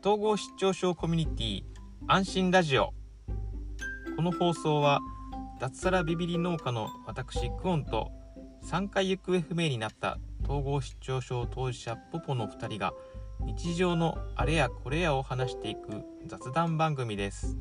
統合失調症コミュニティ安心ラジオこの放送は脱サラビビリ農家の私クオンと3回行方不明になった統合失調症当事者ポポの2人が日常のあれやこれやを話していく雑談番組です。